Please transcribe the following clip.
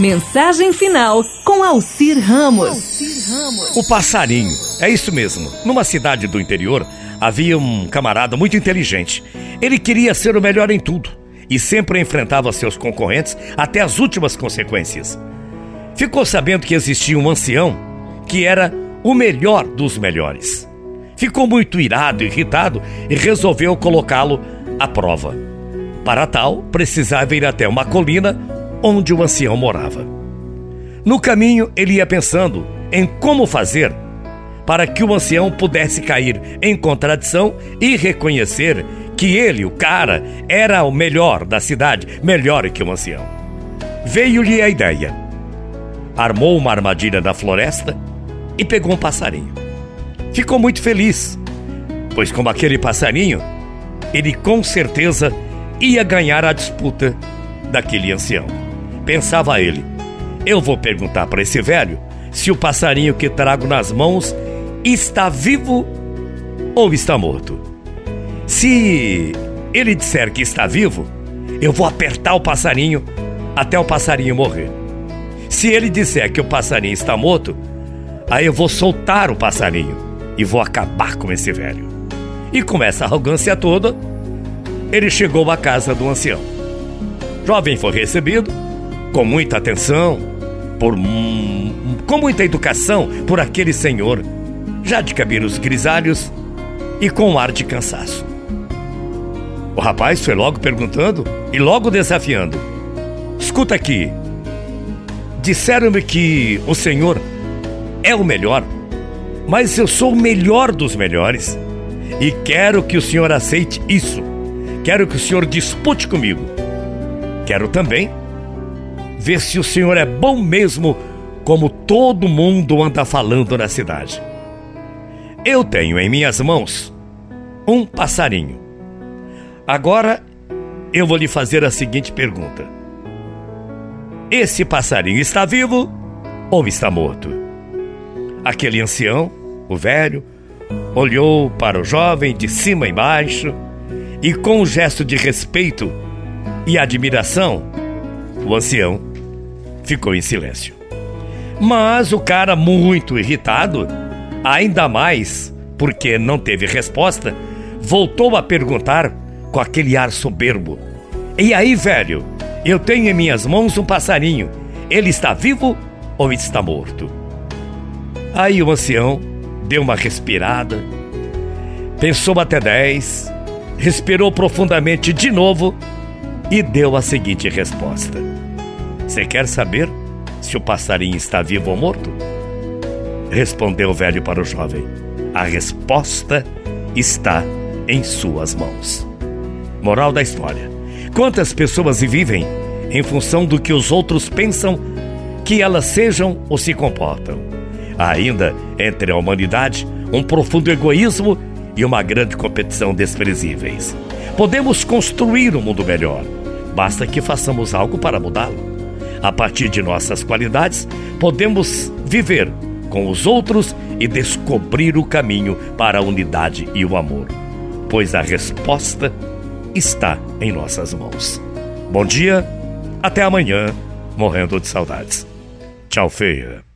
Mensagem final com Alcir Ramos. O passarinho. É isso mesmo. Numa cidade do interior havia um camarada muito inteligente. Ele queria ser o melhor em tudo e sempre enfrentava seus concorrentes até as últimas consequências. Ficou sabendo que existia um ancião que era o melhor dos melhores. Ficou muito irado, irritado e resolveu colocá-lo à prova. Para tal, precisava ir até uma colina onde o ancião morava. No caminho, ele ia pensando em como fazer para que o ancião pudesse cair em contradição e reconhecer que ele, o cara, era o melhor da cidade, melhor que o ancião. Veio-lhe a ideia. Armou uma armadilha na floresta e pegou um passarinho. Ficou muito feliz, pois, como aquele passarinho, ele com certeza ia ganhar a disputa daquele ancião. Pensava ele: eu vou perguntar para esse velho se o passarinho que trago nas mãos está vivo ou está morto. Se ele disser que está vivo, eu vou apertar o passarinho até o passarinho morrer. Se ele disser que o passarinho está morto, aí eu vou soltar o passarinho e vou acabar com esse velho. E com essa arrogância toda, ele chegou à casa do ancião. Jovem foi recebido com muita atenção, por, com muita educação por aquele senhor, já de cabelos grisalhos e com ar de cansaço. O rapaz foi logo perguntando e logo desafiando: Escuta aqui, disseram-me que o senhor é o melhor, mas eu sou o melhor dos melhores e quero que o senhor aceite isso. Quero que o senhor dispute comigo. Quero também ver se o senhor é bom mesmo, como todo mundo anda falando na cidade. Eu tenho em minhas mãos um passarinho. Agora eu vou lhe fazer a seguinte pergunta: Esse passarinho está vivo ou está morto? Aquele ancião, o velho, olhou para o jovem de cima e baixo e, com um gesto de respeito e admiração, o ancião ficou em silêncio. Mas o cara, muito irritado, ainda mais porque não teve resposta, voltou a perguntar com aquele ar soberbo: E aí, velho, eu tenho em minhas mãos um passarinho. Ele está vivo ou está morto? Aí o ancião deu uma respirada, pensou até dez, respirou profundamente de novo e deu a seguinte resposta: você quer saber se o passarinho está vivo ou morto? Respondeu o velho para o jovem: A resposta está em suas mãos. Moral da história: Quantas pessoas vivem em função do que os outros pensam que elas sejam ou se comportam? Há ainda entre a humanidade um profundo egoísmo e uma grande competição desprezíveis. Podemos construir um mundo melhor, basta que façamos algo para mudá-lo. A partir de nossas qualidades, podemos viver com os outros e descobrir o caminho para a unidade e o amor, pois a resposta está em nossas mãos. Bom dia, até amanhã, morrendo de saudades. Tchau, feia.